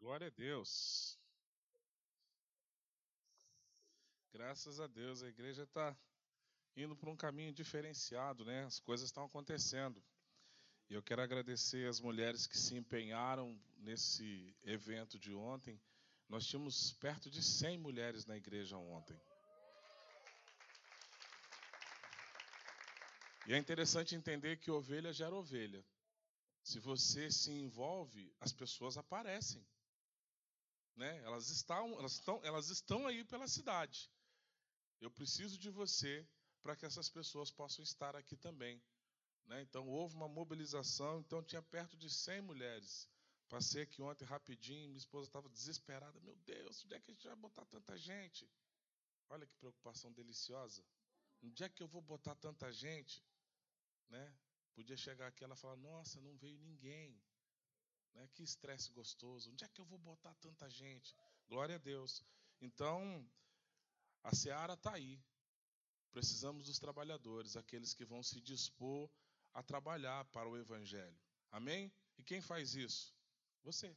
Glória a Deus. Graças a Deus, a igreja está indo por um caminho diferenciado, né? As coisas estão acontecendo. E eu quero agradecer as mulheres que se empenharam nesse evento de ontem. Nós tínhamos perto de 100 mulheres na igreja ontem. E é interessante entender que ovelha gera ovelha. Se você se envolve, as pessoas aparecem. Né? Elas, estão, elas, estão, elas estão aí pela cidade. Eu preciso de você para que essas pessoas possam estar aqui também. Né? Então, houve uma mobilização, então tinha perto de 100 mulheres. Passei aqui ontem rapidinho, minha esposa estava desesperada. Meu Deus, onde é que a gente vai botar tanta gente? Olha que preocupação deliciosa. Onde é que eu vou botar tanta gente? Né? Podia chegar aqui e ela falar: Nossa, não veio ninguém. Né? Que estresse gostoso. Onde é que eu vou botar tanta gente? Glória a Deus. Então, a seara está aí. Precisamos dos trabalhadores, aqueles que vão se dispor a trabalhar para o Evangelho. Amém? E quem faz isso? Você.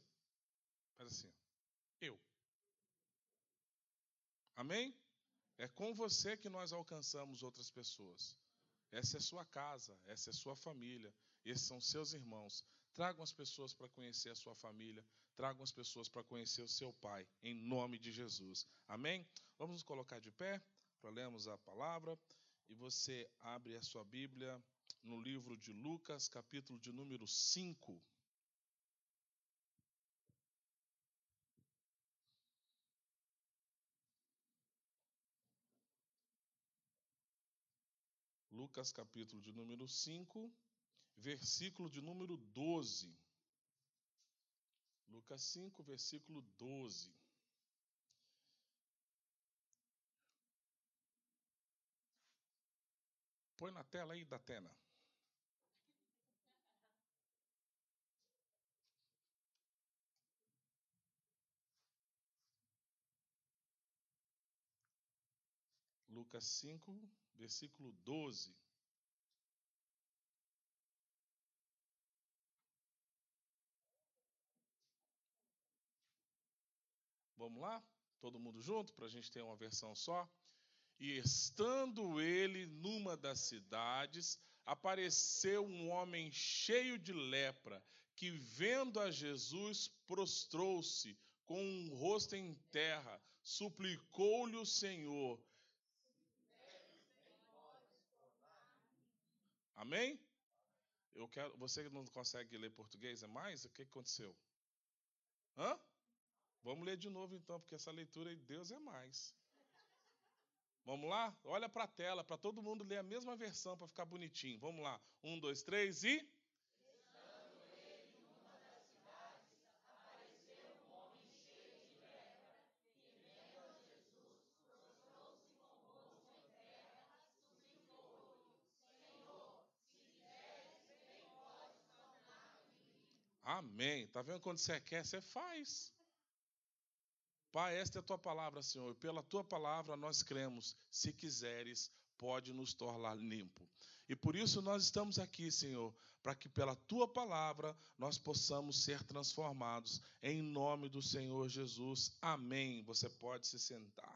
Faz assim. Eu. Amém? É com você que nós alcançamos outras pessoas. Essa é sua casa, essa é sua família, esses são seus irmãos. Tragam as pessoas para conhecer a sua família, tragam as pessoas para conhecer o seu pai, em nome de Jesus. Amém? Vamos nos colocar de pé para lermos a palavra e você abre a sua Bíblia no livro de Lucas, capítulo de número 5. Lucas capítulo de número 5, versículo de número 12. Lucas 5, versículo 12. Põe na tela aí, Datena. Lucas 5, versículo 12. Vamos lá? Todo mundo junto, para a gente ter uma versão só? E estando ele numa das cidades, apareceu um homem cheio de lepra, que vendo a Jesus, prostrou-se com o um rosto em terra, suplicou-lhe o Senhor: Amém? Eu quero, você que não consegue ler português é mais? O que aconteceu? Hã? Vamos ler de novo então, porque essa leitura de Deus é mais. Vamos lá? Olha para a tela, para todo mundo ler a mesma versão para ficar bonitinho. Vamos lá. Um, dois, três e. Amém. Tá vendo quando você quer, você faz. Pai, esta é a tua palavra, Senhor. E pela tua palavra nós cremos. Se quiseres, pode nos tornar limpo. E por isso nós estamos aqui, Senhor, para que pela tua palavra nós possamos ser transformados. Em nome do Senhor Jesus. Amém. Você pode se sentar.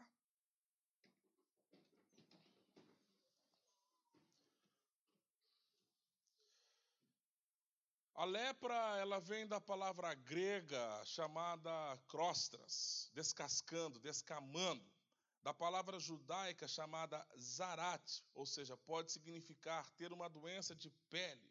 A lepra, ela vem da palavra grega chamada crostras, descascando, descamando, da palavra judaica chamada zarat, ou seja, pode significar ter uma doença de pele.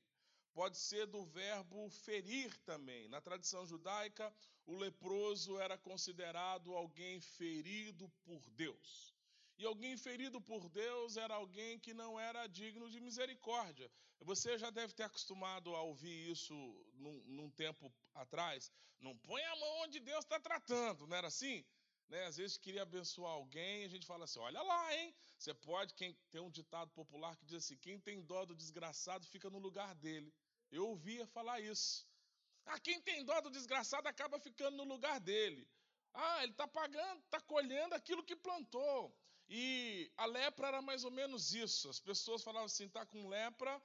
Pode ser do verbo ferir também. Na tradição judaica, o leproso era considerado alguém ferido por Deus. E alguém ferido por Deus era alguém que não era digno de misericórdia. Você já deve ter acostumado a ouvir isso num, num tempo atrás. Não põe a mão onde Deus está tratando, não era assim? Né? Às vezes queria abençoar alguém, a gente fala assim: olha lá, hein? Você pode, quem tem um ditado popular que diz assim: quem tem dó do desgraçado fica no lugar dele. Eu ouvia falar isso. Ah, quem tem dó do desgraçado acaba ficando no lugar dele. Ah, ele está pagando, está colhendo aquilo que plantou. E a lepra era mais ou menos isso. As pessoas falavam assim: está com lepra,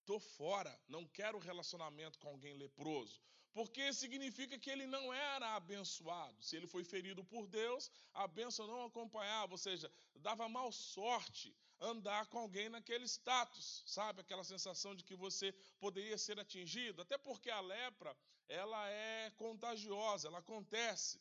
estou fora, não quero relacionamento com alguém leproso. porque significa que ele não era abençoado. Se ele foi ferido por Deus, a bênção não acompanhava, ou seja, dava mal sorte andar com alguém naquele status, sabe? Aquela sensação de que você poderia ser atingido, até porque a lepra, ela é contagiosa, ela acontece.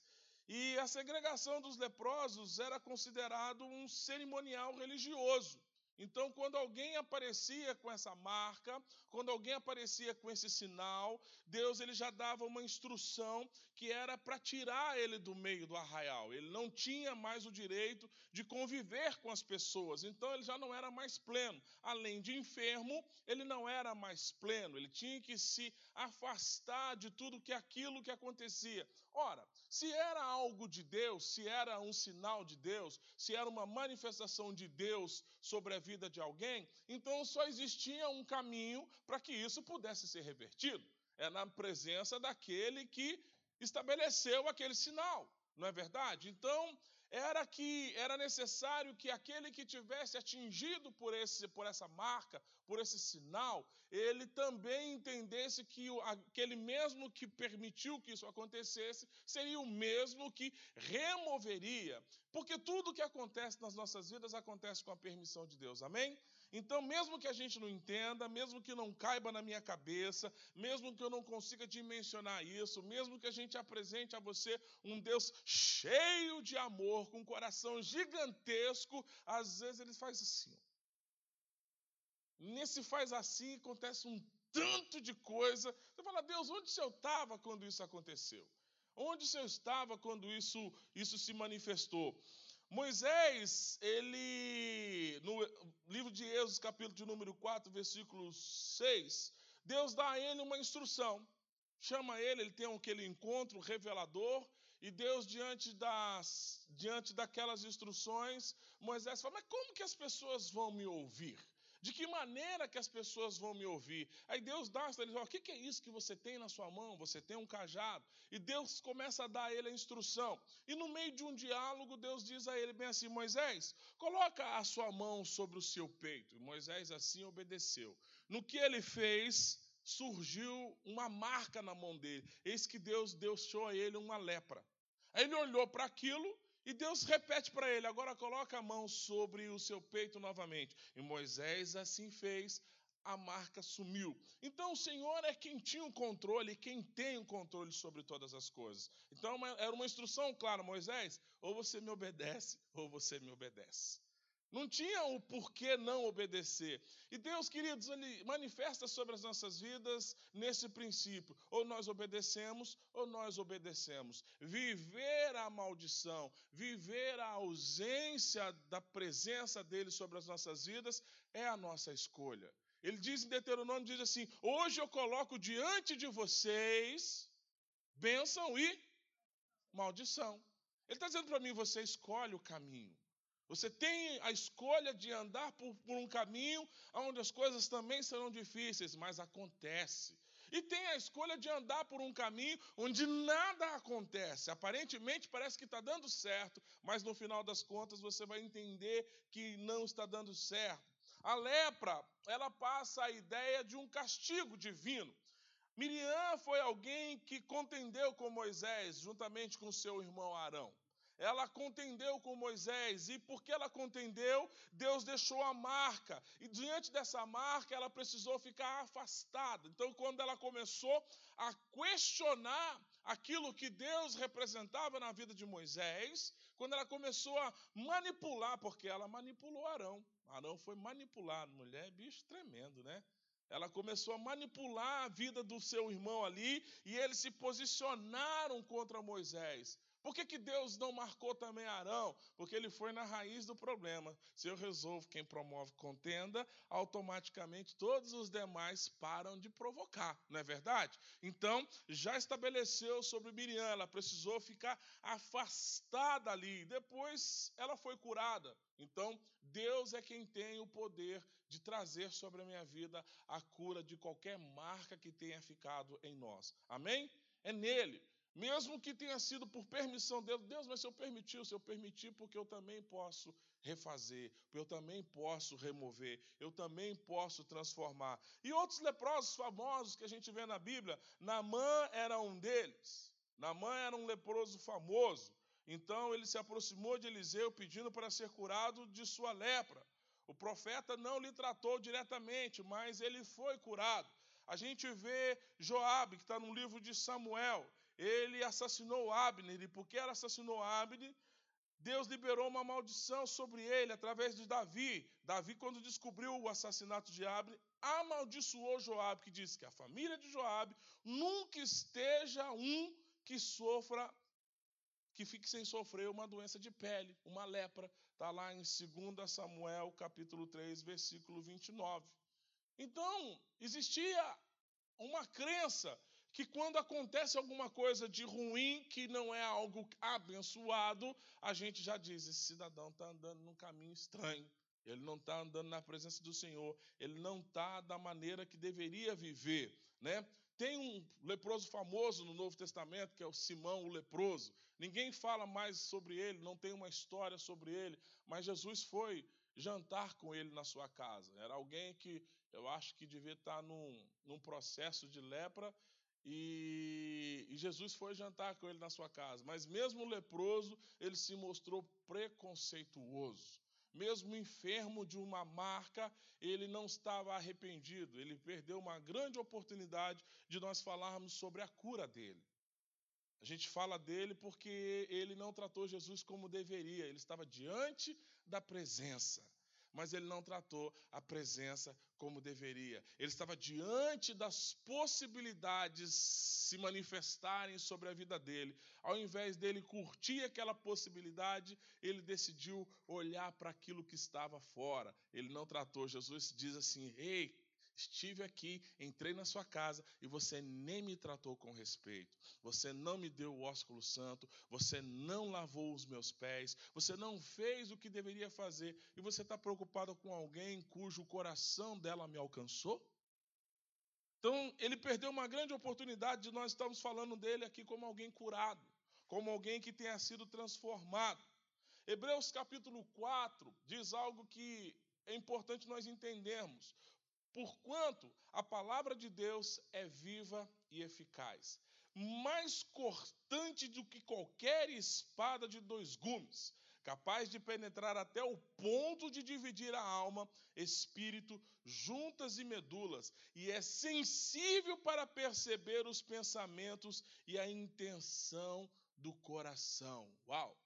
E a segregação dos leprosos era considerado um cerimonial religioso. Então, quando alguém aparecia com essa marca, quando alguém aparecia com esse sinal, Deus ele já dava uma instrução que era para tirar ele do meio do arraial. Ele não tinha mais o direito de conviver com as pessoas. Então, ele já não era mais pleno. Além de enfermo, ele não era mais pleno. Ele tinha que se afastar de tudo que aquilo que acontecia. Ora, se era algo de Deus, se era um sinal de Deus, se era uma manifestação de Deus sobre a vida de alguém, então só existia um caminho para que isso pudesse ser revertido. É na presença daquele que estabeleceu aquele sinal, não é verdade? Então, era que era necessário que aquele que tivesse atingido por esse por essa marca, por esse sinal, ele também entendesse que aquele mesmo que permitiu que isso acontecesse seria o mesmo que removeria, porque tudo que acontece nas nossas vidas acontece com a permissão de Deus. Amém? Então, mesmo que a gente não entenda, mesmo que não caiba na minha cabeça, mesmo que eu não consiga dimensionar isso, mesmo que a gente apresente a você um Deus cheio de amor, com um coração gigantesco, às vezes ele faz assim. Nesse faz assim, acontece um tanto de coisa. Você fala, Deus, onde você estava quando isso aconteceu? Onde você estava quando isso, isso se manifestou? Moisés, ele, no livro de Êxodo, capítulo de número 4, versículo 6, Deus dá a ele uma instrução. Chama ele, ele tem aquele encontro revelador, e Deus, diante, das, diante daquelas instruções, Moisés fala: Mas como que as pessoas vão me ouvir? De que maneira que as pessoas vão me ouvir? Aí Deus dá, ele fala, o que é isso que você tem na sua mão? Você tem um cajado. E Deus começa a dar a ele a instrução. E no meio de um diálogo, Deus diz a ele bem assim, Moisés, coloca a sua mão sobre o seu peito. E Moisés assim obedeceu. No que ele fez, surgiu uma marca na mão dele. Eis que Deus deixou a ele uma lepra. Aí ele olhou para aquilo e Deus repete para ele: agora coloca a mão sobre o seu peito novamente. E Moisés assim fez, a marca sumiu. Então o Senhor é quem tinha o controle, quem tem o controle sobre todas as coisas. Então era uma instrução clara: Moisés, ou você me obedece, ou você me obedece. Não tinha o porquê não obedecer. E Deus, queridos, Ele manifesta sobre as nossas vidas nesse princípio: ou nós obedecemos, ou nós obedecemos. Viver a maldição, viver a ausência da presença dele sobre as nossas vidas é a nossa escolha. Ele diz em Deuteronômio, diz assim: Hoje eu coloco diante de vocês bênção e maldição. Ele está dizendo para mim: você escolhe o caminho. Você tem a escolha de andar por, por, um caminho onde as coisas também serão difíceis, mas acontece. E tem a escolha de andar por um caminho onde nada acontece. Aparentemente parece que está dando certo, mas no final das contas você vai entender que não está dando certo. A lepra, ela passa a ideia de um castigo divino. Miriam foi alguém que contendeu com Moisés, juntamente com seu irmão Arão. Ela contendeu com Moisés, e porque ela contendeu, Deus deixou a marca, e diante dessa marca ela precisou ficar afastada. Então, quando ela começou a questionar aquilo que Deus representava na vida de Moisés, quando ela começou a manipular, porque ela manipulou Arão, Arão foi manipulado, mulher, bicho tremendo, né? Ela começou a manipular a vida do seu irmão ali e eles se posicionaram contra Moisés. Por que, que Deus não marcou também Arão? Porque ele foi na raiz do problema. Se eu resolvo quem promove contenda, automaticamente todos os demais param de provocar, não é verdade? Então, já estabeleceu sobre Miriam, ela precisou ficar afastada ali. Depois ela foi curada. Então, Deus é quem tem o poder de trazer sobre a minha vida a cura de qualquer marca que tenha ficado em nós. Amém? É nele. Mesmo que tenha sido por permissão dele, Deus, mas se eu permitir, se eu permitir, porque eu também posso refazer, eu também posso remover, eu também posso transformar. E outros leprosos famosos que a gente vê na Bíblia, Naamã era um deles. Naamã era um leproso famoso. Então ele se aproximou de Eliseu pedindo para ser curado de sua lepra. O profeta não lhe tratou diretamente, mas ele foi curado. A gente vê Joabe, que está no livro de Samuel. Ele assassinou Abner, e porque ele assassinou Abner, Deus liberou uma maldição sobre ele através de Davi. Davi, quando descobriu o assassinato de Abner, amaldiçoou Joabe, que disse que a família de Joabe nunca esteja um que sofra, que fique sem sofrer uma doença de pele, uma lepra. Está lá em 2 Samuel, capítulo 3, versículo 29. Então, existia uma crença que quando acontece alguma coisa de ruim, que não é algo abençoado, a gente já diz: esse cidadão está andando num caminho estranho. Ele não está andando na presença do Senhor, ele não está da maneira que deveria viver, né? Tem um leproso famoso no Novo Testamento, que é o Simão o leproso. Ninguém fala mais sobre ele, não tem uma história sobre ele, mas Jesus foi jantar com ele na sua casa. Era alguém que eu acho que devia estar num, num processo de lepra e, e, Jesus foi jantar com ele na sua casa. Mas mesmo leproso, ele se mostrou preconceituoso. Mesmo enfermo de uma marca, ele não estava arrependido. Ele perdeu uma grande oportunidade de nós falarmos sobre a cura dele. A gente fala dele porque ele não tratou Jesus como deveria, ele estava diante da presença, mas ele não tratou a presença como deveria. Ele estava diante das possibilidades se manifestarem sobre a vida dele. Ao invés dele curtir aquela possibilidade, ele decidiu olhar para aquilo que estava fora. Ele não tratou. Jesus diz assim: Ei, Estive aqui, entrei na sua casa e você nem me tratou com respeito. Você não me deu o ósculo santo, você não lavou os meus pés, você não fez o que deveria fazer e você está preocupado com alguém cujo coração dela me alcançou? Então, ele perdeu uma grande oportunidade de nós estamos falando dele aqui como alguém curado, como alguém que tenha sido transformado. Hebreus capítulo 4 diz algo que é importante nós entendermos. Porquanto a palavra de Deus é viva e eficaz, mais cortante do que qualquer espada de dois gumes, capaz de penetrar até o ponto de dividir a alma, espírito, juntas e medulas, e é sensível para perceber os pensamentos e a intenção do coração. Uau!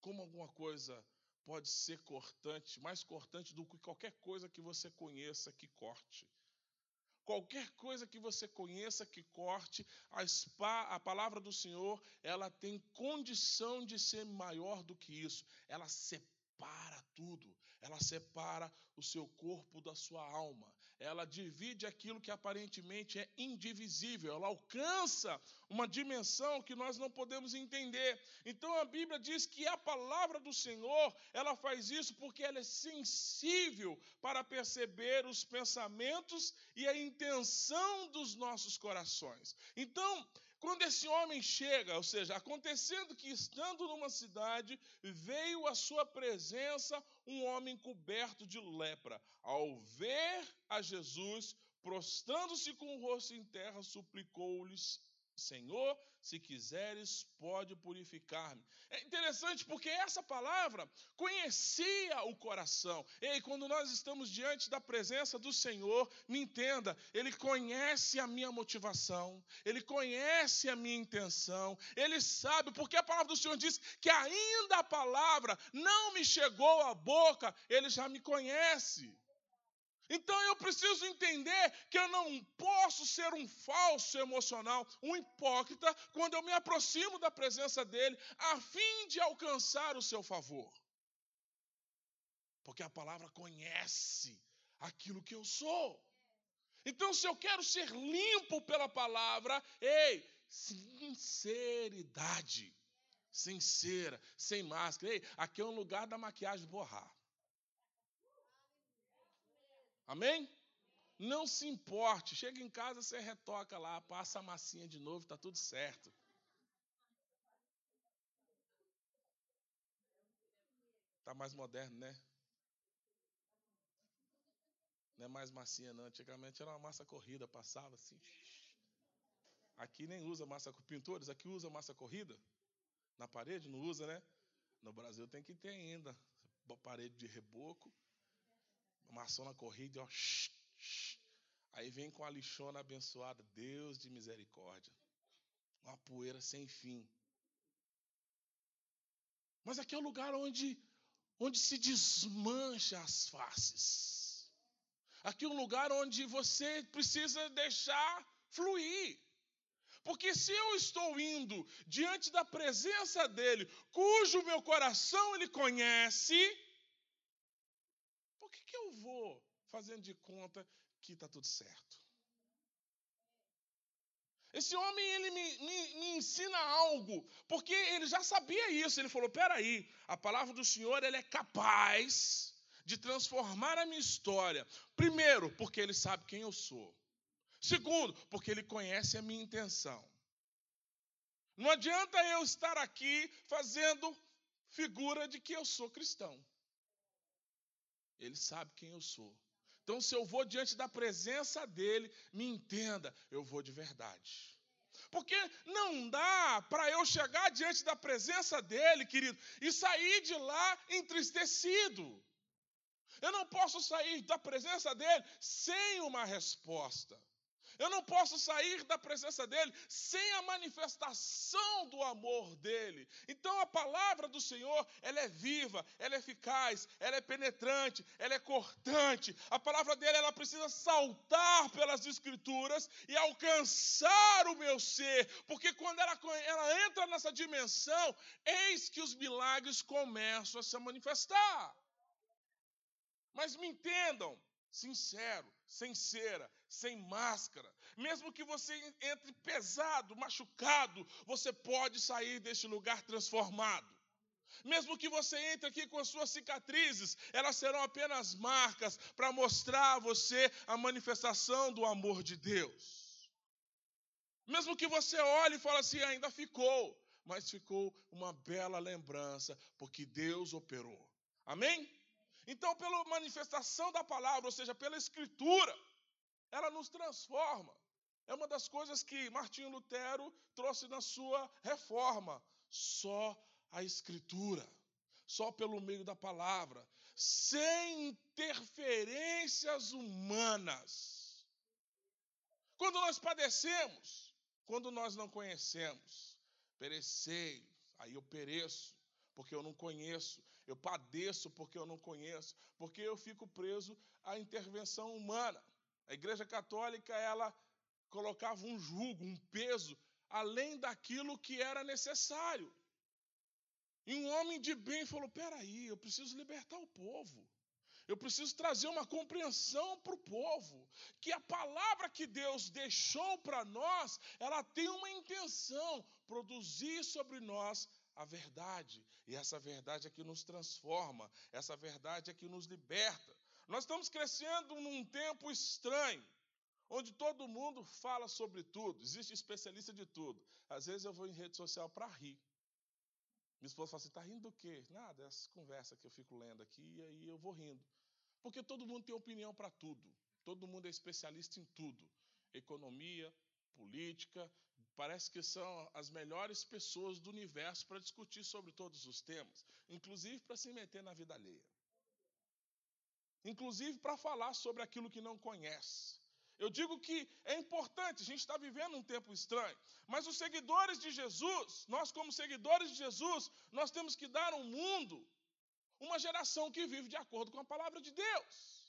Como alguma coisa pode ser cortante, mais cortante do que qualquer coisa que você conheça que corte. Qualquer coisa que você conheça que corte, a, spa, a palavra do Senhor, ela tem condição de ser maior do que isso. Ela separa tudo, ela separa o seu corpo da sua alma, ela divide aquilo que aparentemente é indivisível, ela alcança uma dimensão que nós não podemos entender. Então a Bíblia diz que a palavra do Senhor, ela faz isso porque ela é sensível para perceber os pensamentos e a intenção dos nossos corações. Então, quando esse homem chega, ou seja, acontecendo que estando numa cidade, veio à sua presença um homem coberto de lepra. Ao ver a Jesus, prostrando-se com o rosto em terra, suplicou-lhes Senhor, se quiseres, pode purificar-me. É interessante porque essa palavra conhecia o coração. E quando nós estamos diante da presença do Senhor, me entenda, Ele conhece a minha motivação, Ele conhece a minha intenção, Ele sabe, porque a palavra do Senhor diz que ainda a palavra não me chegou à boca, Ele já me conhece. Então eu preciso entender que eu não posso ser um falso emocional, um hipócrita, quando eu me aproximo da presença dele, a fim de alcançar o seu favor. Porque a palavra conhece aquilo que eu sou. Então, se eu quero ser limpo pela palavra, ei, sinceridade. Sincera, sem máscara. Ei, aqui é um lugar da maquiagem borrar. Amém? Não se importe. Chega em casa, você retoca lá, passa a massinha de novo, está tudo certo. Tá mais moderno, né? Não é mais massinha, não. Antigamente era uma massa corrida, passava assim. Aqui nem usa massa pintores, aqui usa massa corrida. Na parede não usa, né? No Brasil tem que ter ainda. Parede de reboco, maçona corrida, ó. Aí vem com a lixona abençoada, Deus de misericórdia. Uma poeira sem fim. Mas aqui é o lugar onde, onde se desmancha as faces. Aqui é um lugar onde você precisa deixar fluir. Porque se eu estou indo diante da presença dele, cujo meu coração ele conhece, que, eu vou fazendo de conta que está tudo certo? Esse homem, ele me, me, me, ensina algo, porque ele já sabia isso. Ele falou: peraí, a palavra do Senhor ele é capaz de transformar a minha história. Primeiro, porque ele sabe quem eu sou. Segundo, porque ele conhece a minha intenção. Não adianta eu estar aqui fazendo figura de que eu sou cristão. Ele sabe quem eu sou. Então, se eu vou diante da presença dele, me entenda, eu vou de verdade. Porque não dá para eu chegar diante da presença dele, querido, e sair de lá entristecido. Eu não posso sair da presença dele sem uma resposta. Eu não posso sair da presença dele sem a manifestação do amor dele. Então a palavra do Senhor, ela é viva, ela é eficaz, ela é penetrante, ela é cortante. A palavra dele, ela precisa saltar pelas escrituras e alcançar o meu ser, porque quando ela, ela entra nessa dimensão, eis que os milagres começam a se manifestar. Mas me entendam, sincero, sem cera, sem máscara. Mesmo que você entre pesado, machucado, você pode sair deste lugar transformado. Mesmo que você entre aqui com as suas cicatrizes, elas serão apenas marcas para mostrar a você a manifestação do amor de Deus. Mesmo que você olhe e fale assim, ainda ficou, mas ficou uma bela lembrança, porque Deus operou. Amém? Então, pela manifestação da palavra, ou seja, pela escritura, ela nos transforma. É uma das coisas que Martinho Lutero trouxe na sua reforma. Só a escritura, só pelo meio da palavra, sem interferências humanas. Quando nós padecemos, quando nós não conhecemos, perecei, aí eu pereço porque eu não conheço, eu padeço porque eu não conheço, porque eu fico preso à intervenção humana. A Igreja Católica, ela colocava um jugo, um peso, além daquilo que era necessário. E um homem de bem falou: peraí, eu preciso libertar o povo. Eu preciso trazer uma compreensão para o povo, que a palavra que Deus deixou para nós, ela tem uma intenção, produzir sobre nós a verdade. E essa verdade é que nos transforma, essa verdade é que nos liberta. Nós estamos crescendo num tempo estranho, onde todo mundo fala sobre tudo, existe especialista de tudo. Às vezes eu vou em rede social para rir. Minha esposa fala assim: está rindo do quê? Nada, essa conversa que eu fico lendo aqui e aí eu vou rindo. Porque todo mundo tem opinião para tudo, todo mundo é especialista em tudo: economia, política, parece que são as melhores pessoas do universo para discutir sobre todos os temas, inclusive para se meter na vida alheia. Inclusive para falar sobre aquilo que não conhece. Eu digo que é importante, a gente está vivendo um tempo estranho, mas os seguidores de Jesus, nós como seguidores de Jesus, nós temos que dar ao mundo uma geração que vive de acordo com a palavra de Deus.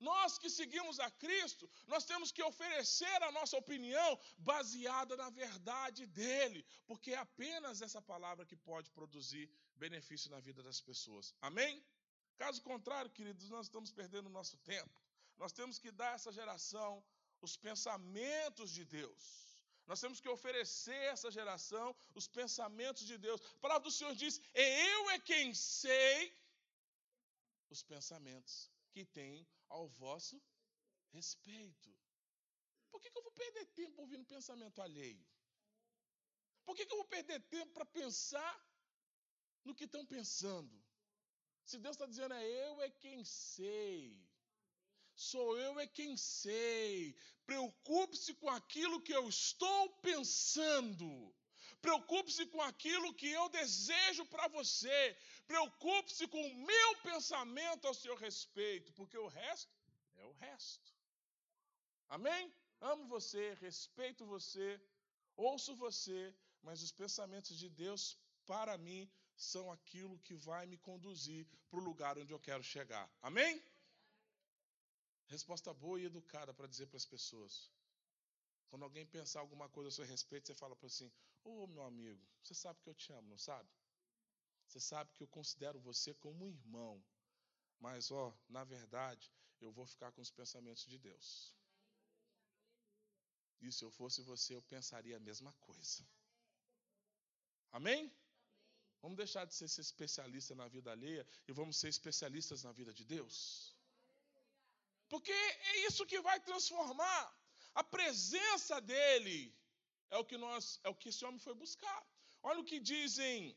Nós que seguimos a Cristo, nós temos que oferecer a nossa opinião baseada na verdade dele, porque é apenas essa palavra que pode produzir benefício na vida das pessoas. Amém? Caso contrário, queridos, nós estamos perdendo o nosso tempo. Nós temos que dar a essa geração os pensamentos de Deus. Nós temos que oferecer a essa geração os pensamentos de Deus. A palavra do Senhor diz: Eu é quem sei os pensamentos que tem ao vosso respeito. Por que, que eu vou perder tempo ouvindo pensamento alheio? Por que, que eu vou perder tempo para pensar no que estão pensando? Se Deus está dizendo é eu é quem sei. Sou eu é quem sei. Preocupe-se com aquilo que eu estou pensando. Preocupe-se com aquilo que eu desejo para você. Preocupe-se com o meu pensamento ao seu respeito, porque o resto é o resto. Amém? Amo você, respeito você, ouço você, mas os pensamentos de Deus para mim são aquilo que vai me conduzir para o lugar onde eu quero chegar. Amém? Resposta boa e educada para dizer para as pessoas. Quando alguém pensar alguma coisa a seu respeito, você fala para assim: Ô oh, meu amigo, você sabe que eu te amo, não sabe? Você sabe que eu considero você como um irmão. Mas, ó, na verdade, eu vou ficar com os pensamentos de Deus. E se eu fosse você, eu pensaria a mesma coisa. Amém? Vamos deixar de ser especialista na vida alheia e vamos ser especialistas na vida de Deus. Porque é isso que vai transformar. A presença dele é o que nós, é o que esse homem foi buscar. Olha o que diz em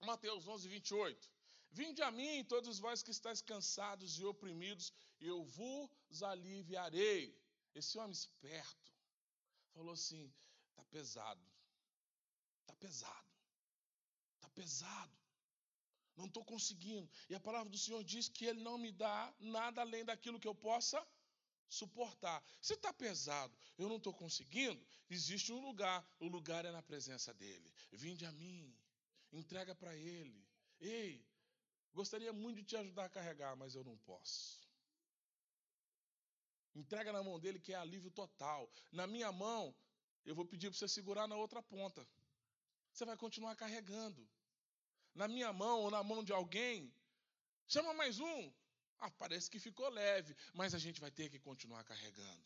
Mateus 11, 28. Vinde a mim, todos vós que estáis cansados e oprimidos, e eu vos aliviarei. Esse homem esperto falou assim: está pesado, está pesado, está pesado, não estou conseguindo. E a palavra do Senhor diz que Ele não me dá nada além daquilo que eu possa suportar. Se está pesado, eu não estou conseguindo, existe um lugar, o lugar é na presença dEle. Vinde a mim, entrega para Ele. Ei, gostaria muito de te ajudar a carregar, mas eu não posso. Entrega na mão dele que é alívio total. Na minha mão, eu vou pedir para você segurar na outra ponta. Você vai continuar carregando. Na minha mão ou na mão de alguém, chama mais um. Ah, parece que ficou leve, mas a gente vai ter que continuar carregando.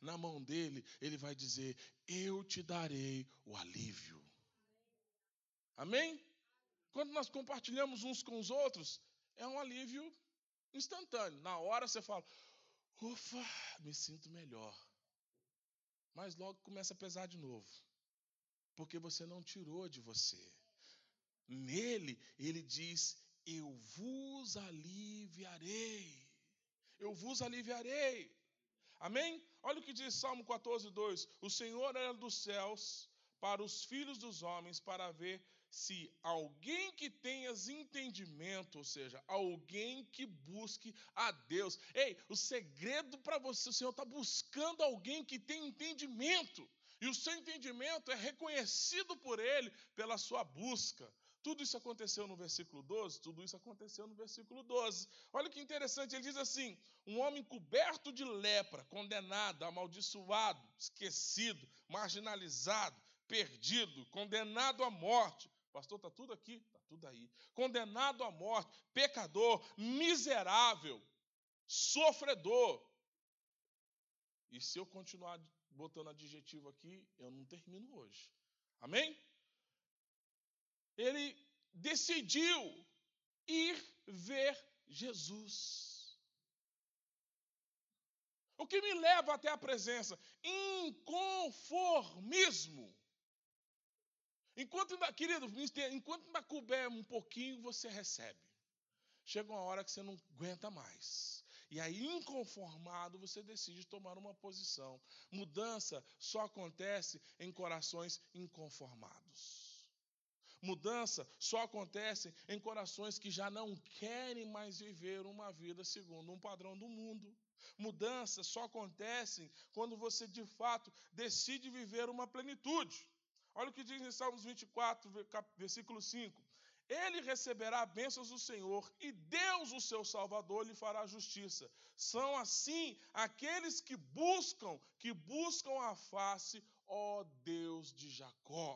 Na mão dele, ele vai dizer: Eu te darei o alívio. Amém? Quando nós compartilhamos uns com os outros, é um alívio instantâneo. Na hora você fala: Ufa, me sinto melhor. Mas logo começa a pesar de novo. Porque você não tirou de você. Nele, ele diz: Eu vos aliviarei. Eu vos aliviarei. Amém? Olha o que diz Salmo 14, 2: O Senhor era dos céus para os filhos dos homens, para ver se alguém que tenhas entendimento, ou seja, alguém que busque a Deus. Ei, o segredo para você, o Senhor está buscando alguém que tem entendimento. E o seu entendimento é reconhecido por Ele pela sua busca. Tudo isso aconteceu no versículo 12? Tudo isso aconteceu no versículo 12. Olha que interessante, ele diz assim: um homem coberto de lepra, condenado, amaldiçoado, esquecido, marginalizado, perdido, condenado à morte, Pastor, está tudo aqui? Está tudo aí. Condenado à morte, pecador, miserável, sofredor. E se eu continuar botando adjetivo aqui, eu não termino hoje. Amém? Ele decidiu ir ver Jesus. O que me leva até a presença? Inconformismo. Enquanto ainda, querido, enquanto ainda couber um pouquinho, você recebe. Chega uma hora que você não aguenta mais. E aí, inconformado, você decide tomar uma posição. Mudança só acontece em corações inconformados. Mudança só acontece em corações que já não querem mais viver uma vida segundo um padrão do mundo. Mudança só acontece quando você de fato decide viver uma plenitude. Olha o que diz em Salmos 24, versículo 5. Ele receberá bênçãos do Senhor e Deus, o seu Salvador, lhe fará justiça. São assim aqueles que buscam, que buscam a face, ó Deus de Jacó.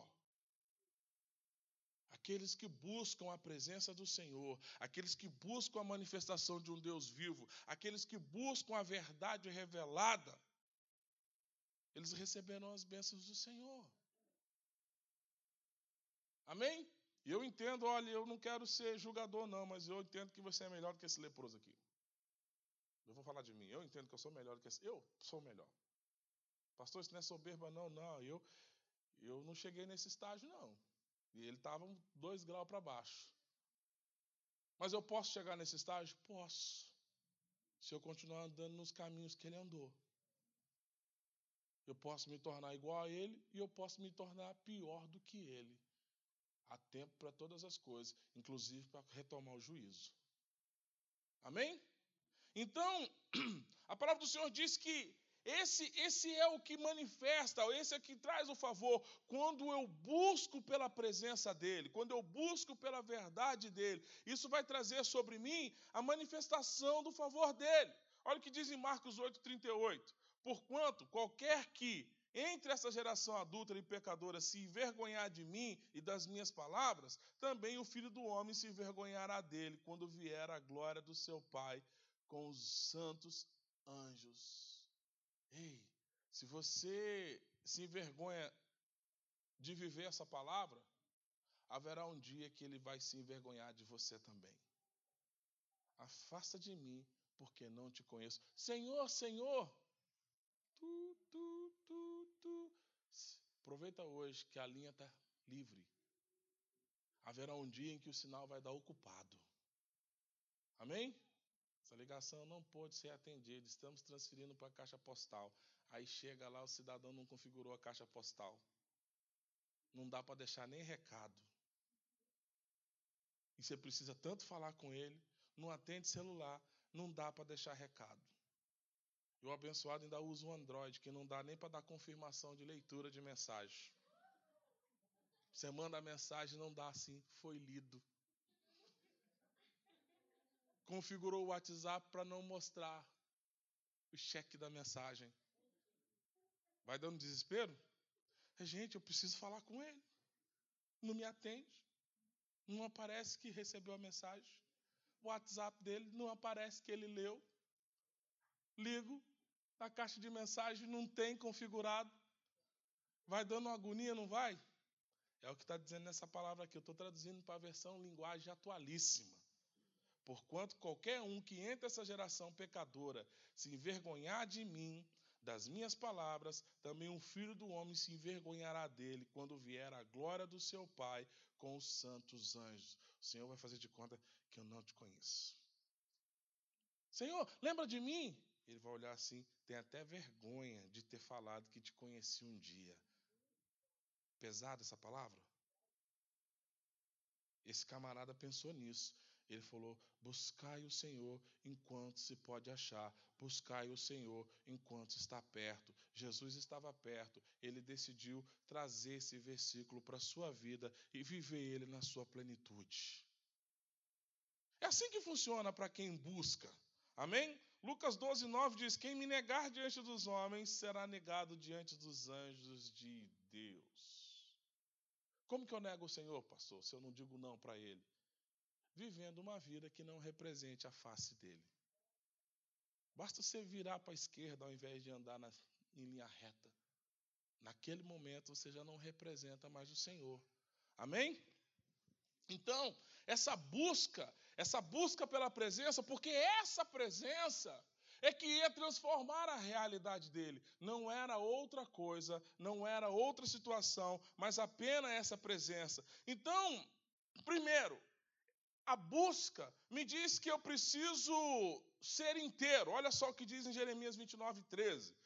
Aqueles que buscam a presença do Senhor, aqueles que buscam a manifestação de um Deus vivo, aqueles que buscam a verdade revelada, eles receberão as bênçãos do Senhor. Amém? E eu entendo, olha, eu não quero ser julgador, não, mas eu entendo que você é melhor que esse leproso aqui. Eu vou falar de mim. Eu entendo que eu sou melhor que esse. Eu sou melhor. Pastor, isso não é soberba, não, não. Eu, eu não cheguei nesse estágio, não. E ele estava dois graus para baixo. Mas eu posso chegar nesse estágio? Posso. Se eu continuar andando nos caminhos que ele andou. Eu posso me tornar igual a ele e eu posso me tornar pior do que ele. Há tempo para todas as coisas, inclusive para retomar o juízo. Amém? Então, a palavra do Senhor diz que esse, esse é o que manifesta, esse é que traz o favor. Quando eu busco pela presença dEle, quando eu busco pela verdade dEle, isso vai trazer sobre mim a manifestação do favor dEle. Olha o que diz em Marcos 8,38. Porquanto qualquer que entre essa geração adulta e pecadora se envergonhar de mim e das minhas palavras, também o filho do homem se envergonhará dele quando vier a glória do seu Pai com os santos anjos. Ei, se você se envergonha de viver essa palavra, haverá um dia que ele vai se envergonhar de você também. Afasta de mim, porque não te conheço. Senhor, Senhor, Tu, tu, tu, tu. Aproveita hoje que a linha está livre. Haverá um dia em que o sinal vai dar ocupado. Amém? Essa ligação não pode ser atendida. Estamos transferindo para a caixa postal. Aí chega lá, o cidadão não configurou a caixa postal. Não dá para deixar nem recado. E você precisa tanto falar com ele, não atende celular, não dá para deixar recado. E o abençoado ainda usa um Android, que não dá nem para dar confirmação de leitura de mensagem. Você manda a mensagem não dá assim, foi lido. Configurou o WhatsApp para não mostrar o cheque da mensagem. Vai dando desespero? Gente, eu preciso falar com ele. Não me atende. Não aparece que recebeu a mensagem. O WhatsApp dele não aparece que ele leu. Ligo, a caixa de mensagem não tem configurado. Vai dando uma agonia, não vai? É o que está dizendo nessa palavra aqui. Eu estou traduzindo para a versão linguagem atualíssima. Porquanto qualquer um que entra essa geração pecadora se envergonhar de mim, das minhas palavras, também um filho do homem se envergonhará dele quando vier a glória do seu Pai com os santos anjos. O Senhor vai fazer de conta que eu não te conheço. Senhor, lembra de mim? Ele vai olhar assim, tem até vergonha de ter falado que te conheci um dia. Pesada essa palavra? Esse camarada pensou nisso. Ele falou: Buscai o Senhor enquanto se pode achar, buscai o Senhor enquanto está perto. Jesus estava perto, ele decidiu trazer esse versículo para a sua vida e viver ele na sua plenitude. É assim que funciona para quem busca. Amém? Lucas 12, 9 diz: Quem me negar diante dos homens será negado diante dos anjos de Deus. Como que eu nego o Senhor, pastor, se eu não digo não para Ele? Vivendo uma vida que não represente a face dele. Basta você virar para a esquerda ao invés de andar na, em linha reta. Naquele momento você já não representa mais o Senhor. Amém? Então, essa busca, essa busca pela presença, porque essa presença é que ia transformar a realidade dele. Não era outra coisa, não era outra situação, mas apenas essa presença. Então, primeiro, a busca me diz que eu preciso ser inteiro. Olha só o que diz em Jeremias 29, 13.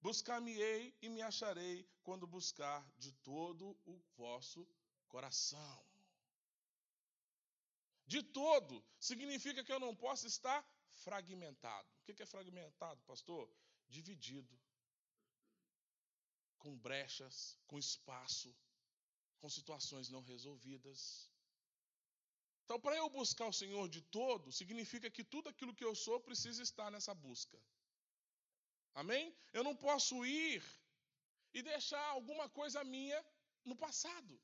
Buscar-me-ei e me acharei quando buscar de todo o vosso coração. De todo significa que eu não posso estar fragmentado. O que é fragmentado, pastor? Dividido, com brechas, com espaço, com situações não resolvidas. Então, para eu buscar o Senhor de todo, significa que tudo aquilo que eu sou precisa estar nessa busca. Amém? Eu não posso ir e deixar alguma coisa minha no passado.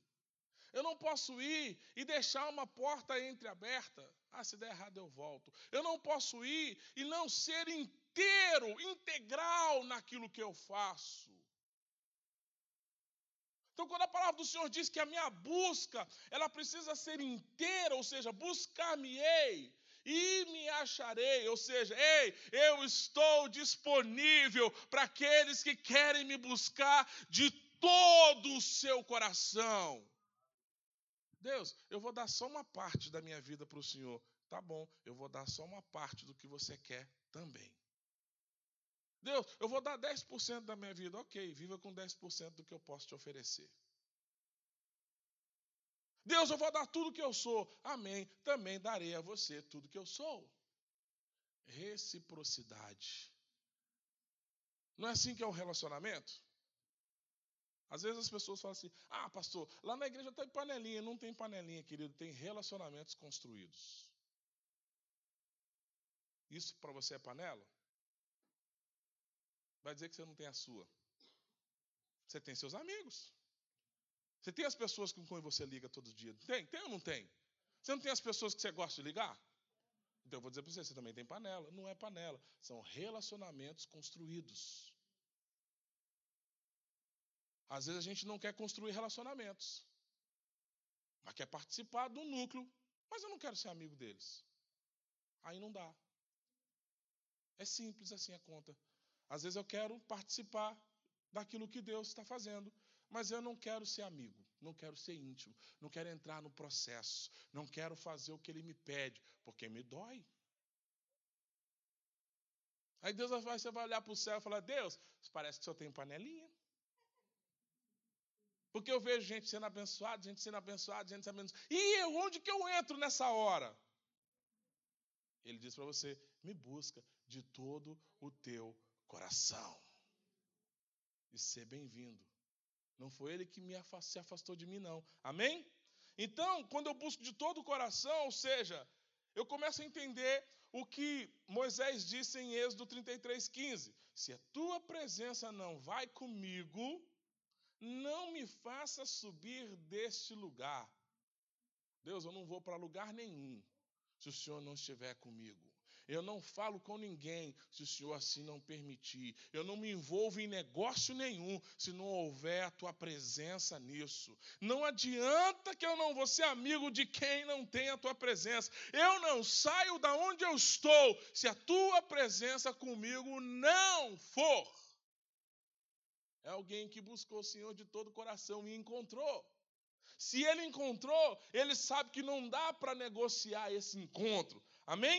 Eu não posso ir e deixar uma porta entreaberta. Ah, se der errado eu volto. Eu não posso ir e não ser inteiro, integral naquilo que eu faço. Então, quando a palavra do Senhor diz que a minha busca, ela precisa ser inteira, ou seja, buscar-me-ei e me acharei, ou seja, ei, eu estou disponível para aqueles que querem me buscar de todo o seu coração. Deus, eu vou dar só uma parte da minha vida para o Senhor. Tá bom, eu vou dar só uma parte do que você quer também. Deus, eu vou dar 10% da minha vida. Ok, viva com 10% do que eu posso te oferecer. Deus, eu vou dar tudo que eu sou. Amém. Também darei a você tudo que eu sou. Reciprocidade. Não é assim que é o relacionamento? Às vezes as pessoas falam assim: ah, pastor, lá na igreja tem panelinha. Não tem panelinha, querido, tem relacionamentos construídos. Isso para você é panela? Vai dizer que você não tem a sua. Você tem seus amigos. Você tem as pessoas com quem você liga todo dia. Tem? Tem ou não tem? Você não tem as pessoas que você gosta de ligar? Então eu vou dizer para você, você também tem panela. Não é panela, são relacionamentos construídos. Às vezes a gente não quer construir relacionamentos, mas quer participar do núcleo, mas eu não quero ser amigo deles. Aí não dá. É simples assim a conta. Às vezes eu quero participar daquilo que Deus está fazendo, mas eu não quero ser amigo, não quero ser íntimo, não quero entrar no processo, não quero fazer o que Ele me pede, porque me dói. Aí Deus vai, você vai olhar para o céu e falar: Deus, parece que só tem panelinha. Porque eu vejo gente sendo abençoada, gente sendo abençoada, gente sendo abençoada. E eu, onde que eu entro nessa hora? Ele diz para você: me busca de todo o teu coração. E ser bem-vindo. Não foi ele que me afast, se afastou de mim, não. Amém? Então, quando eu busco de todo o coração, ou seja, eu começo a entender o que Moisés disse em Êxodo 33,15: Se a tua presença não vai comigo, não me faça subir deste lugar. Deus, eu não vou para lugar nenhum se o Senhor não estiver comigo. Eu não falo com ninguém se o Senhor assim não permitir. Eu não me envolvo em negócio nenhum se não houver a tua presença nisso. Não adianta que eu não vou ser amigo de quem não tem a tua presença. Eu não saio da onde eu estou se a tua presença comigo não for. É alguém que buscou o Senhor de todo o coração e encontrou. Se ele encontrou, ele sabe que não dá para negociar esse encontro. Amém?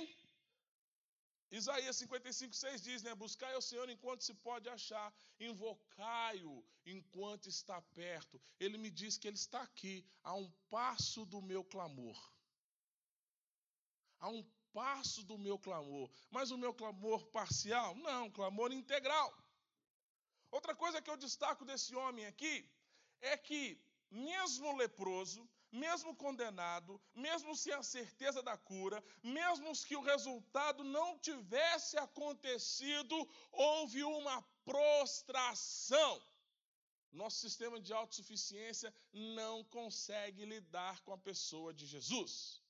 Isaías 55, 6 diz, né? Buscai ao Senhor enquanto se pode achar, invocai-o enquanto está perto. Ele me diz que ele está aqui, a um passo do meu clamor. A um passo do meu clamor. Mas o meu clamor parcial? Não, clamor integral. Outra coisa que eu destaco desse homem aqui é que, mesmo leproso, mesmo condenado, mesmo sem a certeza da cura, mesmo que o resultado não tivesse acontecido, houve uma prostração. Nosso sistema de autossuficiência não consegue lidar com a pessoa de Jesus.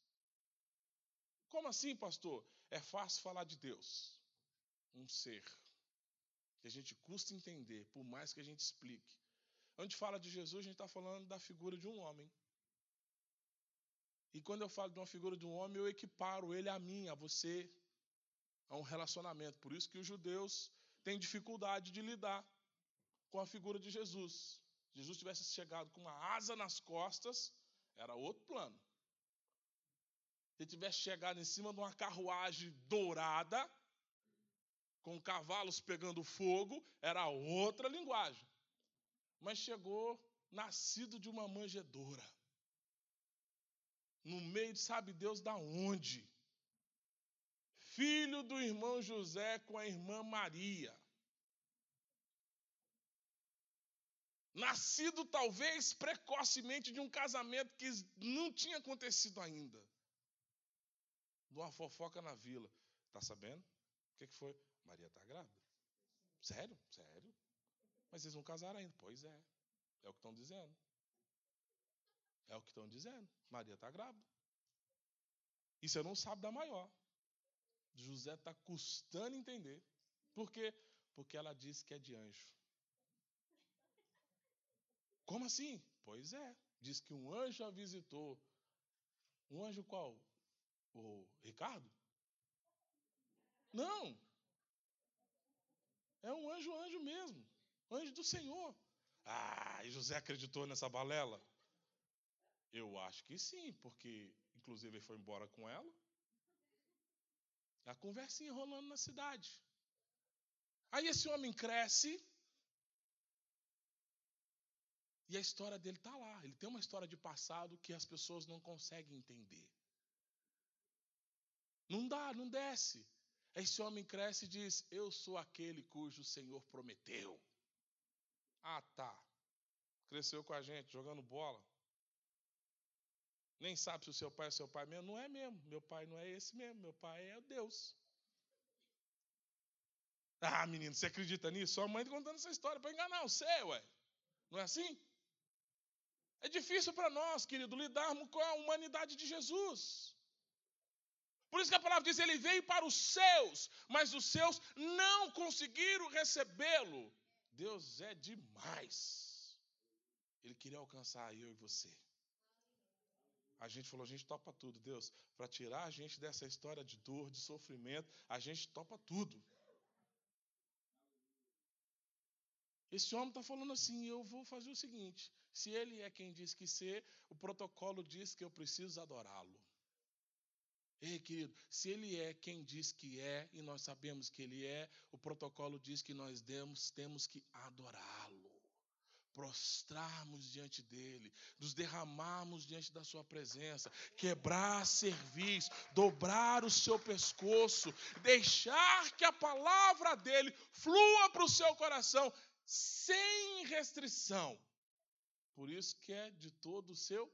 Como assim, pastor? É fácil falar de Deus, um ser que a gente custa entender, por mais que a gente explique. Onde fala de Jesus, a gente está falando da figura de um homem e quando eu falo de uma figura de um homem, eu equiparo ele a mim, a você, a um relacionamento. Por isso que os judeus têm dificuldade de lidar com a figura de Jesus. Se Jesus tivesse chegado com uma asa nas costas, era outro plano. Se ele tivesse chegado em cima de uma carruagem dourada, com cavalos pegando fogo, era outra linguagem. Mas chegou nascido de uma manjedoura no meio de sabe Deus da onde. Filho do irmão José com a irmã Maria. Nascido talvez precocemente de um casamento que não tinha acontecido ainda. De uma fofoca na vila. Tá sabendo? O que, que foi? Maria está grávida. Sério? Sério? Mas eles não casaram ainda. Pois é. É o que estão dizendo. É o que estão dizendo. Maria está grávida. E você não sabe da maior. José está custando entender. Por quê? Porque ela disse que é de anjo. Como assim? Pois é. Diz que um anjo a visitou. Um anjo qual? O Ricardo? Não. É um anjo, anjo mesmo. Anjo do Senhor. Ah, e José acreditou nessa balela? Eu acho que sim, porque inclusive ele foi embora com ela. A conversinha rolando na cidade. Aí esse homem cresce. E a história dele está lá. Ele tem uma história de passado que as pessoas não conseguem entender. Não dá, não desce. Esse homem cresce e diz: Eu sou aquele cujo Senhor prometeu. Ah, tá. Cresceu com a gente, jogando bola. Nem sabe se o seu pai é seu pai mesmo. Não é mesmo. Meu pai não é esse mesmo. Meu pai é Deus. Ah, menino, você acredita nisso? Sua mãe está contando essa história para enganar você, ué. Não é assim? É difícil para nós, querido, lidarmos com a humanidade de Jesus. Por isso que a palavra diz: ele veio para os seus, mas os seus não conseguiram recebê-lo. Deus é demais. Ele queria alcançar eu e você. A gente falou, a gente topa tudo, Deus, para tirar a gente dessa história de dor, de sofrimento, a gente topa tudo. Esse homem está falando assim: eu vou fazer o seguinte: se ele é quem diz que ser, o protocolo diz que eu preciso adorá-lo. Ei, querido, se ele é quem diz que é, e nós sabemos que ele é, o protocolo diz que nós demos, temos que adorá-lo prostrarmos diante dele, nos derramarmos diante da sua presença, quebrar serviço, dobrar o seu pescoço, deixar que a palavra dele flua para o seu coração sem restrição. Por isso que é de todo o seu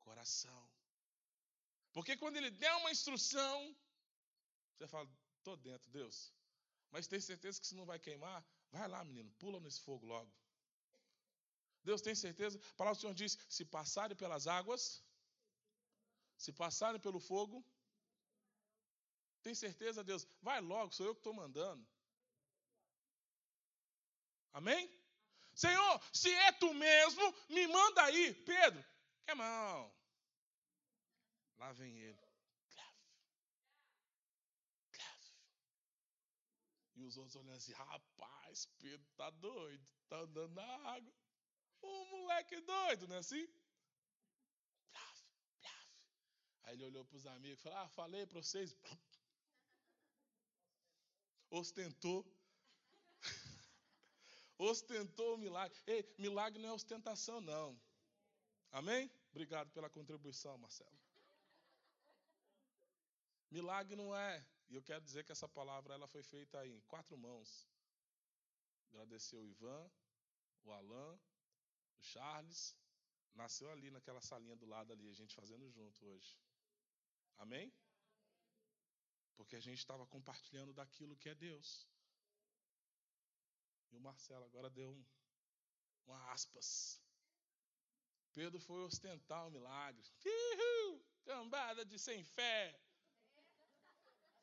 coração. Porque quando ele der uma instrução, você fala, estou dentro, Deus. Mas tem certeza que se não vai queimar? Vai lá, menino, pula nesse fogo logo. Deus tem certeza? A palavra do Senhor diz: se passarem pelas águas, se passarem pelo fogo, tem certeza, Deus? Vai logo, sou eu que estou mandando. Amém? Senhor, se é tu mesmo, me manda aí. Pedro, que mão. Lá vem ele. E os outros olhando assim, rapaz, Pedro tá doido, tá andando na água. Um moleque doido, não é assim? Plaf, plaf. Aí ele olhou para os amigos e falou: Ah, falei para vocês. Ostentou. Ostentou o milagre. Ei, milagre não é ostentação, não. Amém? Obrigado pela contribuição, Marcelo. Milagre não é. E eu quero dizer que essa palavra ela foi feita em quatro mãos. Agradecer o Ivan, o Alain, o Charles nasceu ali naquela salinha do lado ali, a gente fazendo junto hoje. Amém? Porque a gente estava compartilhando daquilo que é Deus. E o Marcelo agora deu um, uma aspas. Pedro foi ostentar o milagre. Uhul, cambada de sem fé.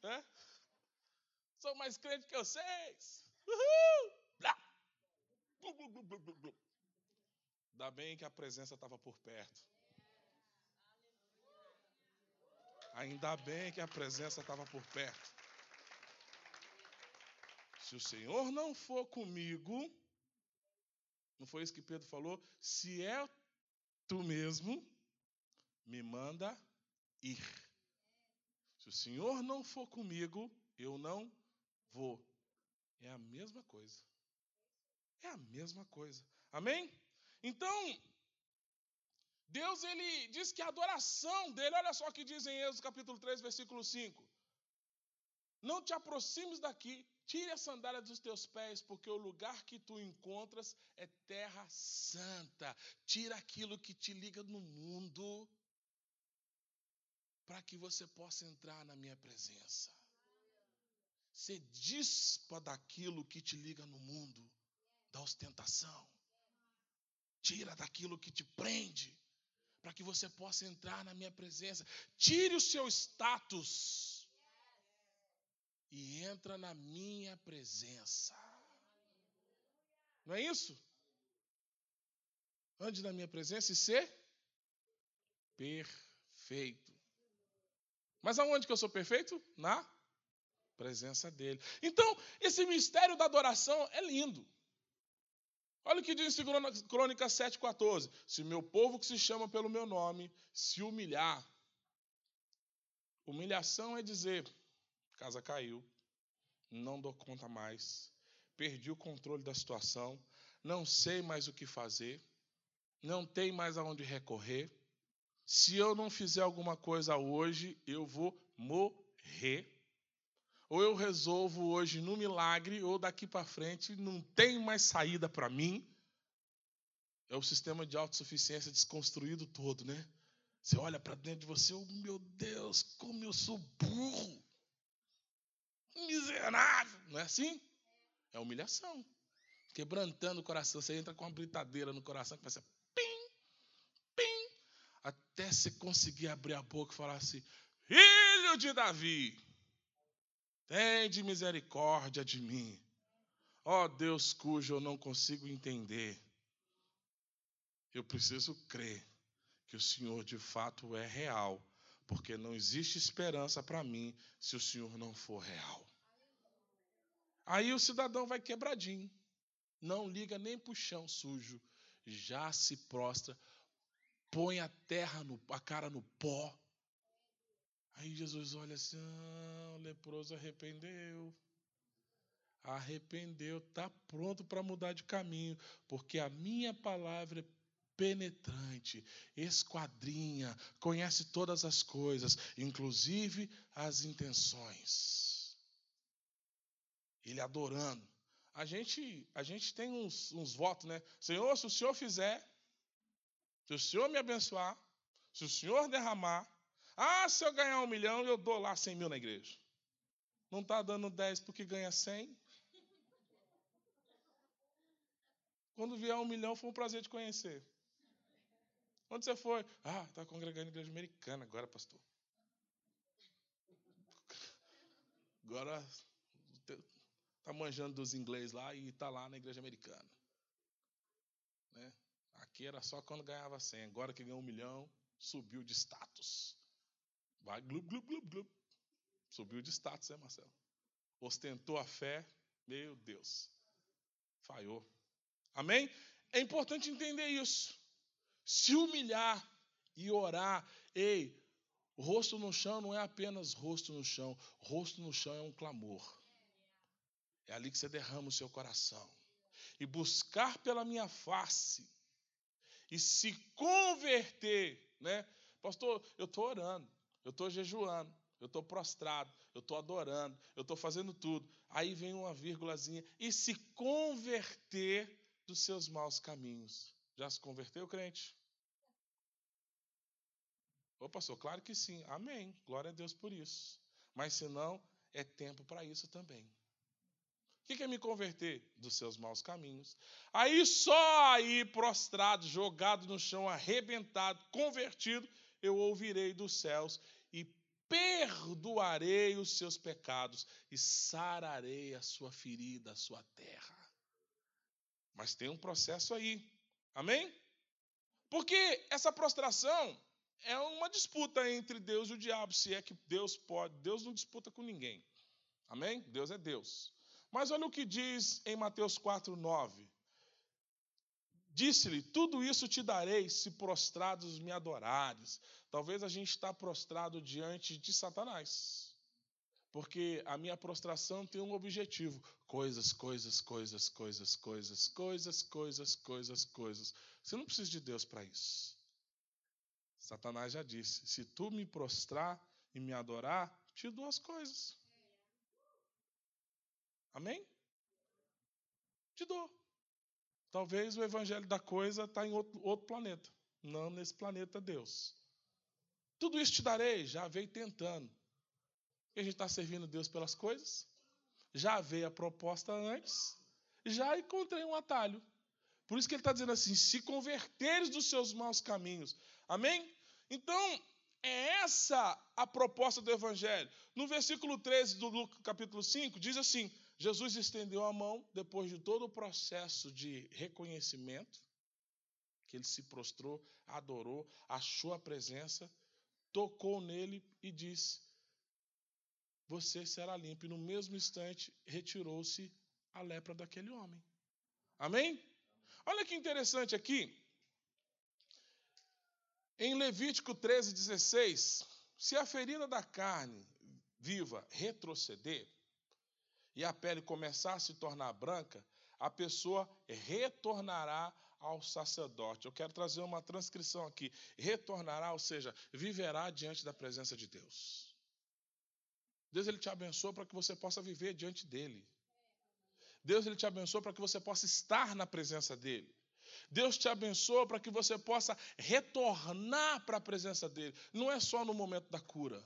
É? Sou mais crente que vocês. Uhul! Ainda bem que a presença estava por perto. Ainda bem que a presença estava por perto. Se o Senhor não for comigo, não foi isso que Pedro falou? Se é tu mesmo, me manda ir. O Senhor não for comigo, eu não vou. É a mesma coisa. É a mesma coisa. Amém? Então, Deus ele diz que a adoração dele, olha só o que diz em Êxodo capítulo 3, versículo 5. Não te aproximes daqui, tire a sandália dos teus pés, porque o lugar que tu encontras é terra santa. Tira aquilo que te liga no mundo, para que você possa entrar na minha presença. Você dispa daquilo que te liga no mundo, da ostentação. Tira daquilo que te prende, para que você possa entrar na minha presença. Tire o seu status e entra na minha presença. Não é isso? Ande na minha presença e ser perfeito. Mas aonde que eu sou perfeito? Na presença dele. Então, esse mistério da adoração é lindo. Olha o que diz em Crônicas 7,14. Se meu povo que se chama pelo meu nome se humilhar. Humilhação é dizer, casa caiu, não dou conta mais, perdi o controle da situação, não sei mais o que fazer, não tem mais aonde recorrer. Se eu não fizer alguma coisa hoje, eu vou morrer. Ou eu resolvo hoje no milagre, ou daqui para frente não tem mais saída para mim. É o sistema de autossuficiência desconstruído todo, né? Você olha para dentro de você, oh, meu Deus, como eu sou burro, miserável, não é assim? É humilhação. Quebrantando o coração, você entra com uma britadeira no coração que vai ser até você conseguir abrir a boca e falar assim: Filho de Davi, tem de misericórdia de mim. Ó oh, Deus cujo eu não consigo entender. Eu preciso crer que o Senhor de fato é real, porque não existe esperança para mim se o Senhor não for real. Aí o cidadão vai quebradinho, não liga nem para o chão sujo, já se prostra, põe a terra, no, a cara no pó. Aí Jesus olha assim: ah, o leproso arrependeu. Arrependeu, está pronto para mudar de caminho, porque a minha palavra é penetrante, esquadrinha, conhece todas as coisas, inclusive as intenções. Ele adorando. A gente, a gente tem uns, uns votos, né? Senhor, se o Senhor fizer, se o Senhor me abençoar, se o Senhor derramar, ah, se eu ganhar um milhão, eu dou lá cem mil na igreja. Não está dando dez porque ganha cem? Quando vier um milhão, foi um prazer te conhecer. Onde você foi? Ah, está congregando na igreja americana agora, pastor. Agora está manjando dos inglês lá e está lá na igreja americana. Né? Aqui era só quando ganhava 100. Agora que ganhou um milhão, subiu de status. Vai, glub, glub, glub, glub. Subiu de status, né, Marcelo? Ostentou a fé, meu Deus. Falhou. Amém? É importante entender isso se humilhar e orar. Ei, rosto no chão não é apenas rosto no chão, rosto no chão é um clamor. É ali que você derrama o seu coração. E buscar pela minha face e se converter, né? Pastor, eu estou orando, eu estou jejuando, eu estou prostrado, eu estou adorando, eu estou fazendo tudo. Aí vem uma vírgulazinha e se converter dos seus maus caminhos. Já se converteu, crente? Ô, pastor, claro que sim. Amém. Glória a Deus por isso. Mas se não, é tempo para isso também. Que é me converter? Dos seus maus caminhos. Aí só aí, prostrado, jogado no chão, arrebentado, convertido, eu ouvirei dos céus e perdoarei os seus pecados e sararei a sua ferida, a sua terra. Mas tem um processo aí. Amém? Porque essa prostração é uma disputa entre Deus e o diabo, se é que Deus pode. Deus não disputa com ninguém. Amém? Deus é Deus. Mas olha o que diz em Mateus 4, 9. Disse-lhe: Tudo isso te darei se prostrados me adorares. Talvez a gente está prostrado diante de Satanás. Porque a minha prostração tem um objetivo: coisas, coisas, coisas, coisas, coisas, coisas, coisas, coisas, coisas. Você não precisa de Deus para isso. Satanás já disse: se tu me prostrar e me adorar, te dou as coisas. Amém? Te dou. Talvez o evangelho da coisa está em outro, outro planeta, não nesse planeta Deus. Tudo isso te darei, já veio tentando. E a gente está servindo Deus pelas coisas? Já veio a proposta antes, já encontrei um atalho. Por isso que ele está dizendo assim: se converteres dos seus maus caminhos. Amém? Então, é essa a proposta do Evangelho. No versículo 13 do capítulo 5, diz assim: Jesus estendeu a mão depois de todo o processo de reconhecimento, que ele se prostrou, adorou, achou a presença, tocou nele e disse: Você será limpo. E no mesmo instante retirou-se a lepra daquele homem. Amém? Olha que interessante aqui. Em Levítico 13, 16, se a ferida da carne viva retroceder e a pele começar a se tornar branca, a pessoa retornará ao sacerdote. Eu quero trazer uma transcrição aqui. Retornará, ou seja, viverá diante da presença de Deus. Deus ele te abençoa para que você possa viver diante dele. Deus ele te abençoa para que você possa estar na presença dele. Deus te abençoa para que você possa retornar para a presença dele. Não é só no momento da cura.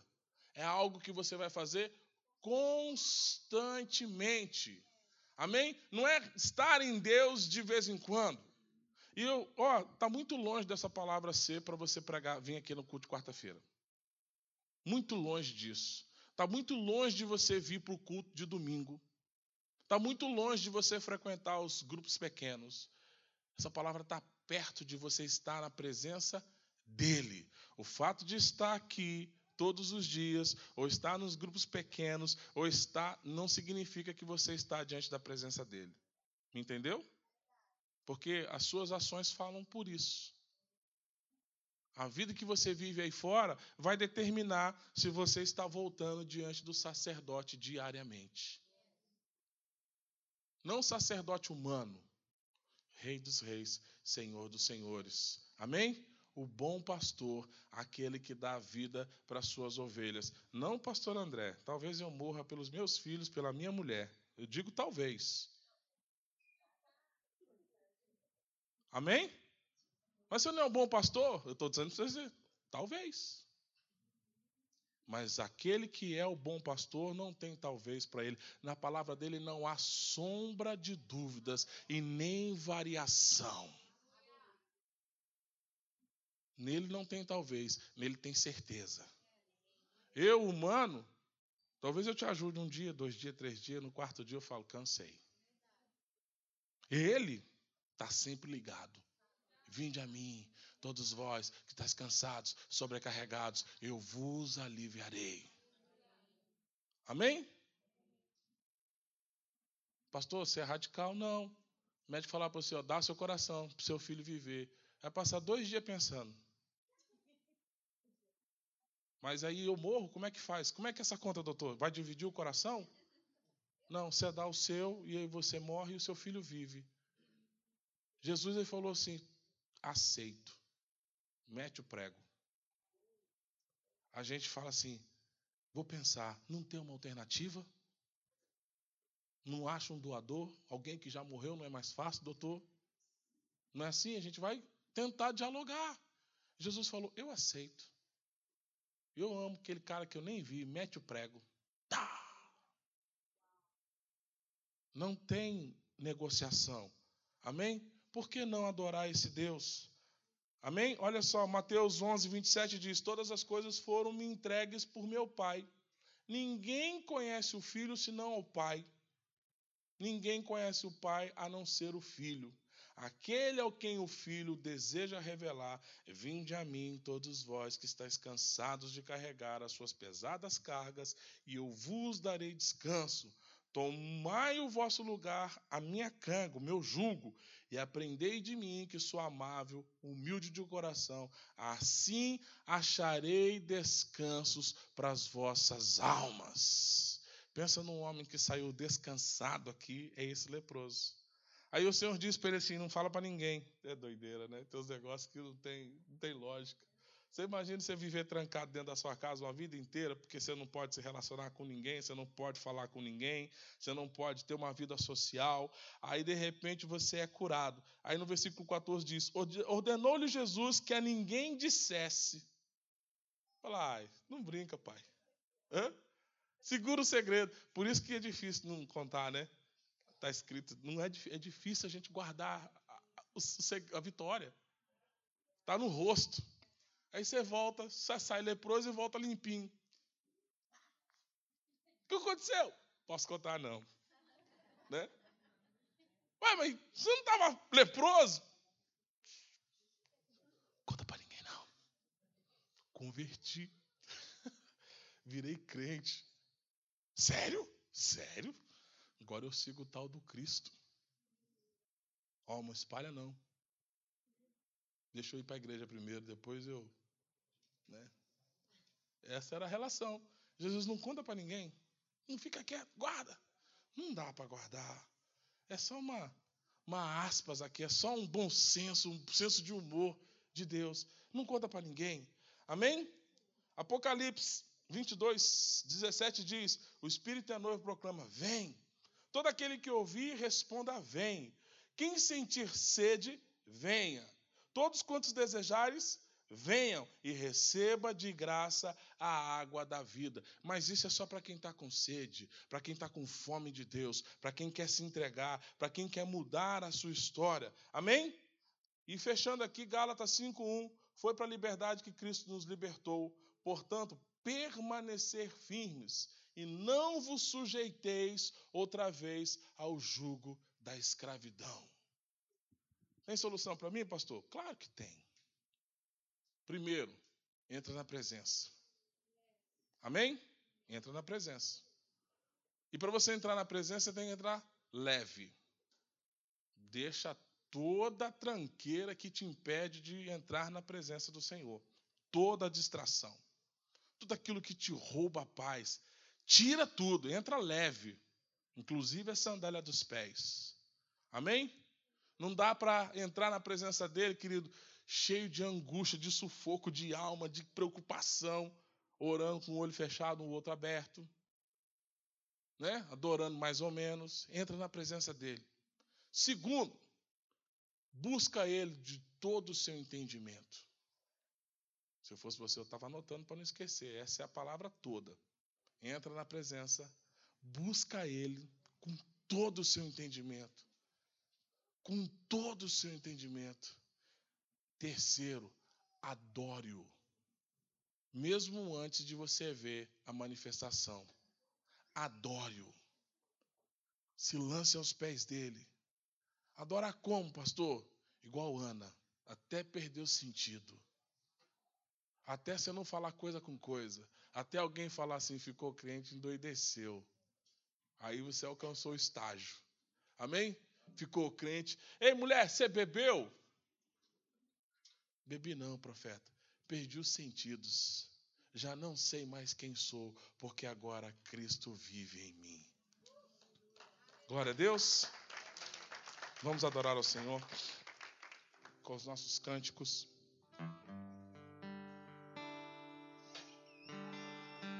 É algo que você vai fazer constantemente. Amém? Não é estar em Deus de vez em quando. E eu, ó, tá muito longe dessa palavra ser para você pregar, vir aqui no culto quarta-feira. Muito longe disso. Está muito longe de você vir para o culto de domingo. Está muito longe de você frequentar os grupos pequenos. Essa palavra está perto de você estar na presença dele. O fato de estar aqui todos os dias, ou estar nos grupos pequenos, ou estar, não significa que você está diante da presença dele. Entendeu? Porque as suas ações falam por isso. A vida que você vive aí fora vai determinar se você está voltando diante do sacerdote diariamente. Não sacerdote humano, Rei dos Reis, Senhor dos Senhores. Amém? O bom pastor, aquele que dá vida para suas ovelhas. Não, pastor André, talvez eu morra pelos meus filhos, pela minha mulher. Eu digo talvez. Amém? Mas você não é um bom pastor? Eu estou dizendo para você, talvez. Mas aquele que é o bom pastor não tem talvez para ele. Na palavra dele não há sombra de dúvidas e nem variação. Nele não tem talvez, nele tem certeza. Eu, humano, talvez eu te ajude um dia, dois dias, três dias, no quarto dia eu falo, cansei. Ele está sempre ligado. Vinde a mim, todos vós que estáis cansados, sobrecarregados, eu vos aliviarei. Amém? Pastor, você é radical? Não. O médico falar para você, ó, dá seu coração para o seu filho viver. Vai passar dois dias pensando. Mas aí eu morro, como é que faz? Como é que é essa conta, doutor? Vai dividir o coração? Não, você dá o seu e aí você morre e o seu filho vive. Jesus ele falou assim: aceito. Mete o prego. A gente fala assim: vou pensar, não tem uma alternativa? Não acha um doador? Alguém que já morreu não é mais fácil, doutor? Não é assim? A gente vai tentar dialogar. Jesus falou: Eu aceito. Eu amo aquele cara que eu nem vi, mete o prego. Tá. Não tem negociação. Amém? Por que não adorar esse Deus? Amém? Olha só, Mateus 11, 27 diz: Todas as coisas foram me entregues por meu Pai. Ninguém conhece o Filho senão o Pai. Ninguém conhece o Pai a não ser o Filho. Aquele ao quem o Filho deseja revelar, vinde a mim, todos vós que estáis cansados de carregar as suas pesadas cargas, e eu vos darei descanso. Tomai o vosso lugar, a minha canga, o meu jugo, e aprendei de mim, que sou amável, humilde de coração. Assim acharei descansos para as vossas almas. Pensa num homem que saiu descansado aqui, é esse leproso. Aí o Senhor diz para ele assim: não fala para ninguém. É doideira, né? Tem uns negócios que não tem, não tem lógica. Você imagina você viver trancado dentro da sua casa uma vida inteira, porque você não pode se relacionar com ninguém, você não pode falar com ninguém, você não pode ter uma vida social. Aí, de repente, você é curado. Aí no versículo 14 diz: Ordenou-lhe Jesus que a ninguém dissesse. Fala, ai, não brinca, pai. Hã? Segura o segredo. Por isso que é difícil não contar, né? Está escrito, não é, é difícil a gente guardar a, a, a vitória. Está no rosto. Aí você volta, você sai leproso e volta limpinho. O que aconteceu? Posso contar, não. Né? Ué, mas você não estava leproso? Conta para ninguém, não. Converti. Virei crente. Sério? Sério? Agora eu sigo o tal do Cristo. Ó, oh, não espalha não. Deixa eu ir para a igreja primeiro, depois eu né? Essa era a relação. Jesus não conta para ninguém. Não fica quieto, guarda. Não dá para guardar. É só uma, uma aspas aqui, é só um bom senso, um senso de humor de Deus. Não conta para ninguém. Amém? Apocalipse 22, 17 diz: O Espírito é noivo proclama: Vem. Todo aquele que ouvir, responda: Vem. Quem sentir sede, venha. Todos quantos desejares, venham e receba de graça a água da vida. Mas isso é só para quem está com sede, para quem está com fome de Deus, para quem quer se entregar, para quem quer mudar a sua história. Amém? E fechando aqui, Gálatas 5:1, foi para a liberdade que Cristo nos libertou. Portanto, permanecer firmes e não vos sujeiteis outra vez ao jugo da escravidão. Tem solução para mim, pastor? Claro que tem. Primeiro, entra na presença. Amém? Entra na presença. E para você entrar na presença, você tem que entrar leve. Deixa toda a tranqueira que te impede de entrar na presença do Senhor. Toda a distração. Tudo aquilo que te rouba a paz. Tira tudo, entra leve. Inclusive a sandália dos pés. Amém? Não dá para entrar na presença dele, querido, cheio de angústia, de sufoco, de alma, de preocupação, orando com o olho fechado, o outro aberto, né? adorando mais ou menos. Entra na presença dele. Segundo, busca ele de todo o seu entendimento. Se eu fosse você, eu estava anotando para não esquecer. Essa é a palavra toda. Entra na presença, busca ele com todo o seu entendimento com todo o seu entendimento. Terceiro, adore-o. Mesmo antes de você ver a manifestação. Adore-o. Se lance aos pés dele. Adorar como, pastor? Igual Ana, até perder o sentido. Até você não falar coisa com coisa. Até alguém falar assim, ficou crente, endoideceu. Aí você alcançou o estágio. Amém? ficou crente. Ei, mulher, você bebeu? Bebi não, profeta. Perdi os sentidos. Já não sei mais quem sou, porque agora Cristo vive em mim. Glória a Deus. Vamos adorar ao Senhor com os nossos cânticos.